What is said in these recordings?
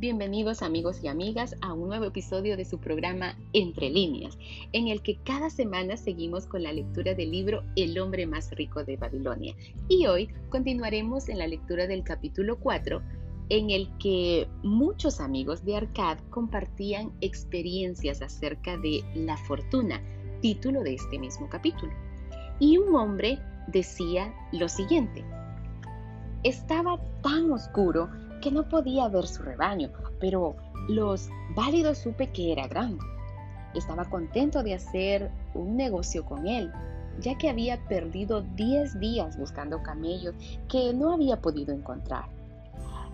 Bienvenidos amigos y amigas a un nuevo episodio de su programa Entre líneas, en el que cada semana seguimos con la lectura del libro El hombre más rico de Babilonia. Y hoy continuaremos en la lectura del capítulo 4, en el que muchos amigos de Arcad compartían experiencias acerca de la fortuna, título de este mismo capítulo. Y un hombre decía lo siguiente, estaba tan oscuro que no podía ver su rebaño, pero los válidos supe que era grande. Estaba contento de hacer un negocio con él, ya que había perdido 10 días buscando camellos que no había podido encontrar.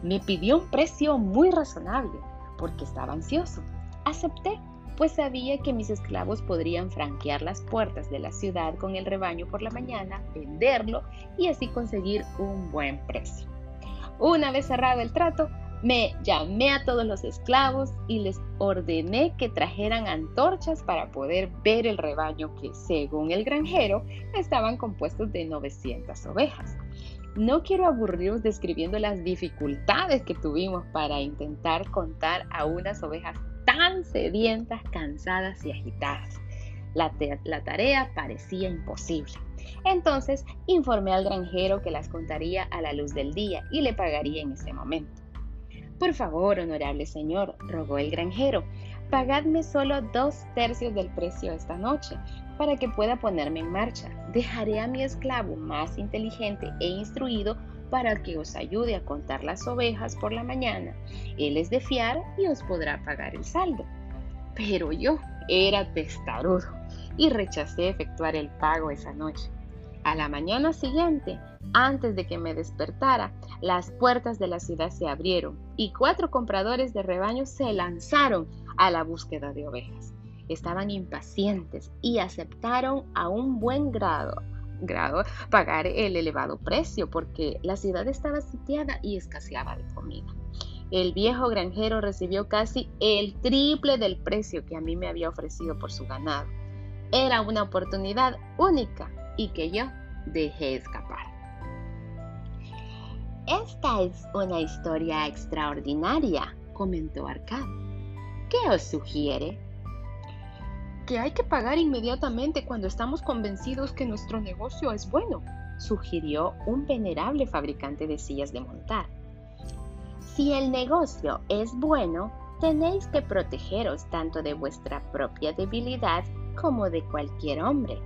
Me pidió un precio muy razonable, porque estaba ansioso. Acepté, pues sabía que mis esclavos podrían franquear las puertas de la ciudad con el rebaño por la mañana, venderlo y así conseguir un buen precio. Una vez cerrado el trato, me llamé a todos los esclavos y les ordené que trajeran antorchas para poder ver el rebaño que, según el granjero, estaban compuestos de 900 ovejas. No quiero aburriros describiendo las dificultades que tuvimos para intentar contar a unas ovejas tan sedientas, cansadas y agitadas. La, la tarea parecía imposible. Entonces informé al granjero que las contaría a la luz del día y le pagaría en ese momento. Por favor, honorable señor, rogó el granjero, pagadme solo dos tercios del precio esta noche para que pueda ponerme en marcha. Dejaré a mi esclavo más inteligente e instruido para que os ayude a contar las ovejas por la mañana. Él es de fiar y os podrá pagar el saldo. Pero yo era testarudo y rechacé efectuar el pago esa noche. A la mañana siguiente, antes de que me despertara, las puertas de la ciudad se abrieron y cuatro compradores de rebaños se lanzaron a la búsqueda de ovejas. Estaban impacientes y aceptaron a un buen grado, grado pagar el elevado precio porque la ciudad estaba sitiada y escaseaba de comida. El viejo granjero recibió casi el triple del precio que a mí me había ofrecido por su ganado. Era una oportunidad única y que yo dejé escapar. Esta es una historia extraordinaria, comentó Arcad. ¿Qué os sugiere? Que hay que pagar inmediatamente cuando estamos convencidos que nuestro negocio es bueno, sugirió un venerable fabricante de sillas de montar. Si el negocio es bueno, tenéis que protegeros tanto de vuestra propia debilidad como de cualquier hombre.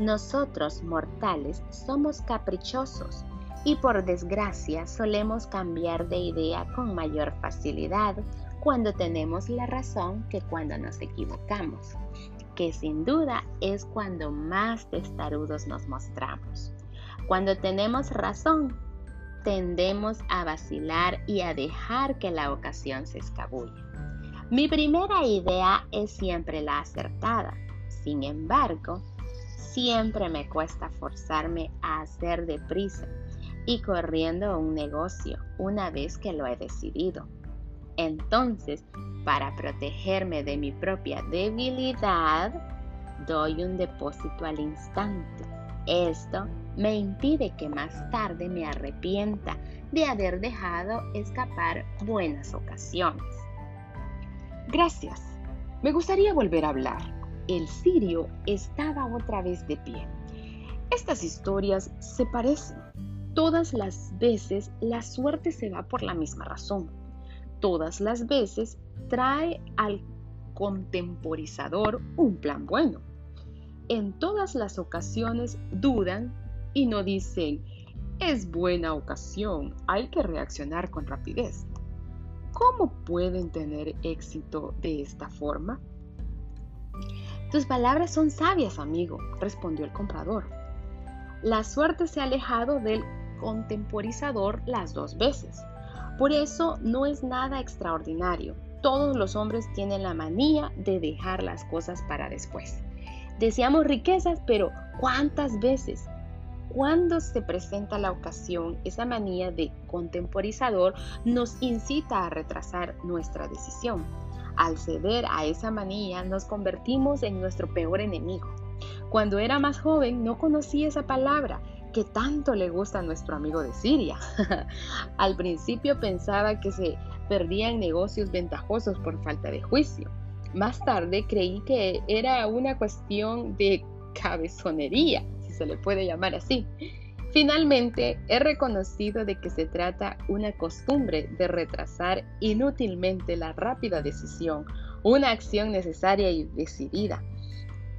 Nosotros, mortales, somos caprichosos y por desgracia solemos cambiar de idea con mayor facilidad cuando tenemos la razón que cuando nos equivocamos, que sin duda es cuando más testarudos nos mostramos. Cuando tenemos razón, tendemos a vacilar y a dejar que la ocasión se escabulle. Mi primera idea es siempre la acertada. Sin embargo, siempre me cuesta forzarme a hacer deprisa y corriendo un negocio una vez que lo he decidido. Entonces, para protegerme de mi propia debilidad, doy un depósito al instante. Esto me impide que más tarde me arrepienta de haber dejado escapar buenas ocasiones. Gracias. Me gustaría volver a hablar el sirio estaba otra vez de pie. Estas historias se parecen. Todas las veces la suerte se da por la misma razón. Todas las veces trae al contemporizador un plan bueno. En todas las ocasiones dudan y no dicen, es buena ocasión, hay que reaccionar con rapidez. ¿Cómo pueden tener éxito de esta forma? Tus palabras son sabias, amigo, respondió el comprador. La suerte se ha alejado del contemporizador las dos veces. Por eso no es nada extraordinario. Todos los hombres tienen la manía de dejar las cosas para después. Deseamos riquezas, pero ¿cuántas veces? Cuando se presenta la ocasión, esa manía de contemporizador nos incita a retrasar nuestra decisión. Al ceder a esa manía nos convertimos en nuestro peor enemigo. Cuando era más joven no conocía esa palabra que tanto le gusta a nuestro amigo de Siria. Al principio pensaba que se perdían negocios ventajosos por falta de juicio. Más tarde creí que era una cuestión de cabezonería, si se le puede llamar así. Finalmente, he reconocido de que se trata una costumbre de retrasar inútilmente la rápida decisión, una acción necesaria y decidida.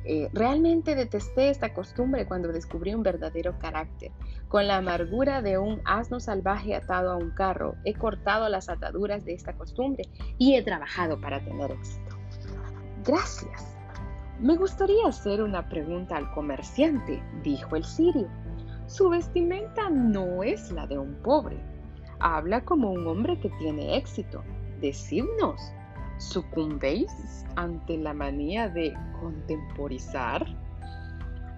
Eh, realmente detesté esta costumbre cuando descubrí un verdadero carácter. Con la amargura de un asno salvaje atado a un carro, he cortado las ataduras de esta costumbre y he trabajado para tener éxito. Gracias. Me gustaría hacer una pregunta al comerciante, dijo el sirio. Su vestimenta no es la de un pobre. Habla como un hombre que tiene éxito. Decidnos, ¿sucumbéis ante la manía de contemporizar?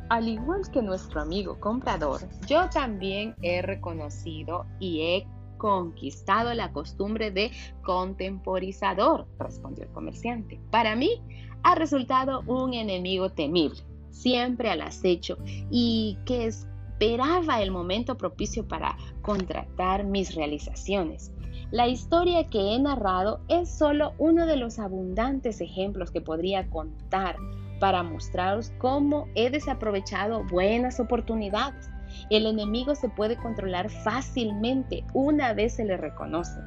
Al igual que nuestro amigo comprador, yo también he reconocido y he conquistado la costumbre de contemporizador, respondió el comerciante. Para mí ha resultado un enemigo temible, siempre al acecho y que es esperaba el momento propicio para contratar mis realizaciones. La historia que he narrado es solo uno de los abundantes ejemplos que podría contar para mostraros cómo he desaprovechado buenas oportunidades. El enemigo se puede controlar fácilmente una vez se le reconoce.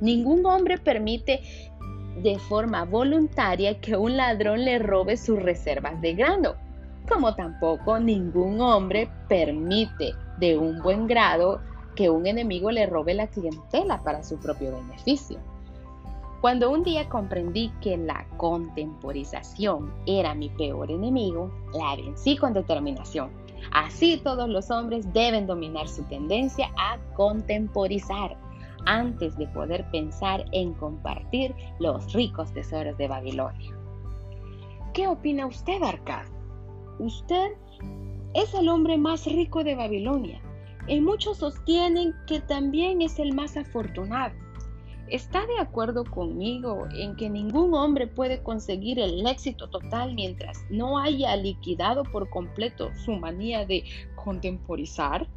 Ningún hombre permite de forma voluntaria que un ladrón le robe sus reservas de grano como tampoco ningún hombre permite de un buen grado que un enemigo le robe la clientela para su propio beneficio. Cuando un día comprendí que la contemporización era mi peor enemigo, la vencí con determinación. Así todos los hombres deben dominar su tendencia a contemporizar antes de poder pensar en compartir los ricos tesoros de Babilonia. ¿Qué opina usted, Arcad? Usted es el hombre más rico de Babilonia y muchos sostienen que también es el más afortunado. ¿Está de acuerdo conmigo en que ningún hombre puede conseguir el éxito total mientras no haya liquidado por completo su manía de contemporizar?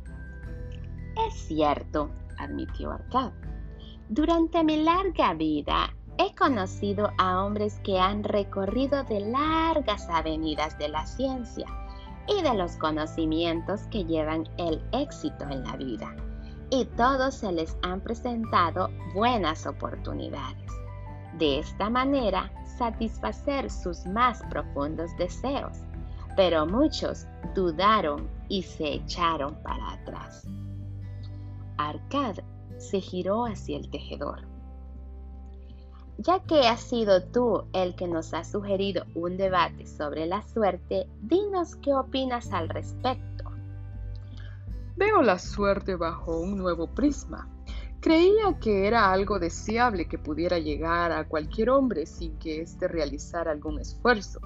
Es cierto, admitió Arcad. Durante mi larga vida He conocido a hombres que han recorrido de largas avenidas de la ciencia y de los conocimientos que llevan el éxito en la vida, y todos se les han presentado buenas oportunidades. De esta manera, satisfacer sus más profundos deseos, pero muchos dudaron y se echaron para atrás. Arcad se giró hacia el tejedor ya que has sido tú el que nos ha sugerido un debate sobre la suerte, dinos qué opinas al respecto. Veo la suerte bajo un nuevo prisma. Creía que era algo deseable que pudiera llegar a cualquier hombre sin que éste realizara algún esfuerzo.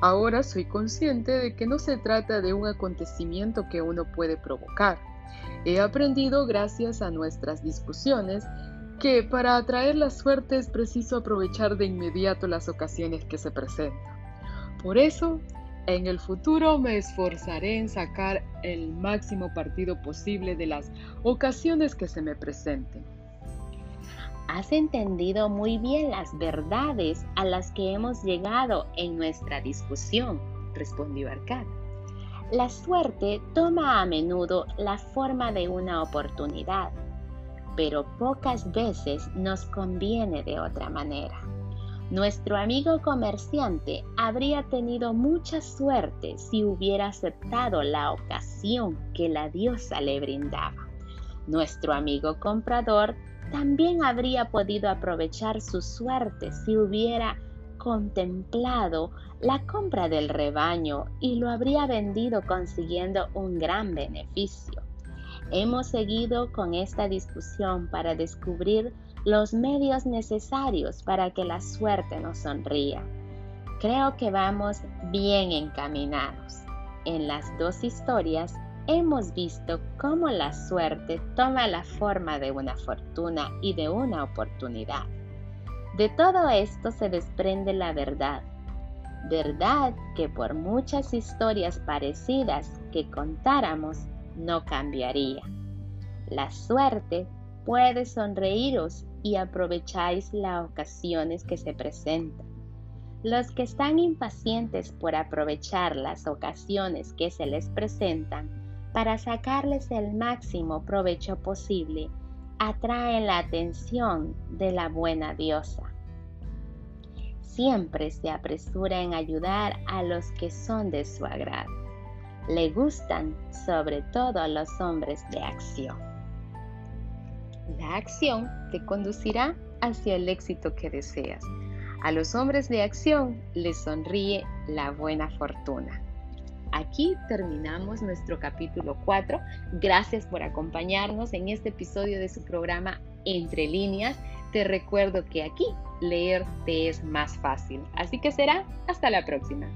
Ahora soy consciente de que no se trata de un acontecimiento que uno puede provocar. He aprendido gracias a nuestras discusiones que para atraer la suerte es preciso aprovechar de inmediato las ocasiones que se presentan. Por eso, en el futuro me esforzaré en sacar el máximo partido posible de las ocasiones que se me presenten. Has entendido muy bien las verdades a las que hemos llegado en nuestra discusión, respondió Arcad. La suerte toma a menudo la forma de una oportunidad pero pocas veces nos conviene de otra manera. Nuestro amigo comerciante habría tenido mucha suerte si hubiera aceptado la ocasión que la diosa le brindaba. Nuestro amigo comprador también habría podido aprovechar su suerte si hubiera contemplado la compra del rebaño y lo habría vendido consiguiendo un gran beneficio. Hemos seguido con esta discusión para descubrir los medios necesarios para que la suerte nos sonría. Creo que vamos bien encaminados. En las dos historias hemos visto cómo la suerte toma la forma de una fortuna y de una oportunidad. De todo esto se desprende la verdad. Verdad que por muchas historias parecidas que contáramos, no cambiaría. La suerte puede sonreíros y aprovecháis las ocasiones que se presentan. Los que están impacientes por aprovechar las ocasiones que se les presentan para sacarles el máximo provecho posible, atraen la atención de la buena diosa. Siempre se apresura en ayudar a los que son de su agrado. Le gustan sobre todo a los hombres de acción. La acción te conducirá hacia el éxito que deseas. A los hombres de acción les sonríe la buena fortuna. Aquí terminamos nuestro capítulo 4. Gracias por acompañarnos en este episodio de su programa Entre líneas. Te recuerdo que aquí leer te es más fácil. Así que será hasta la próxima.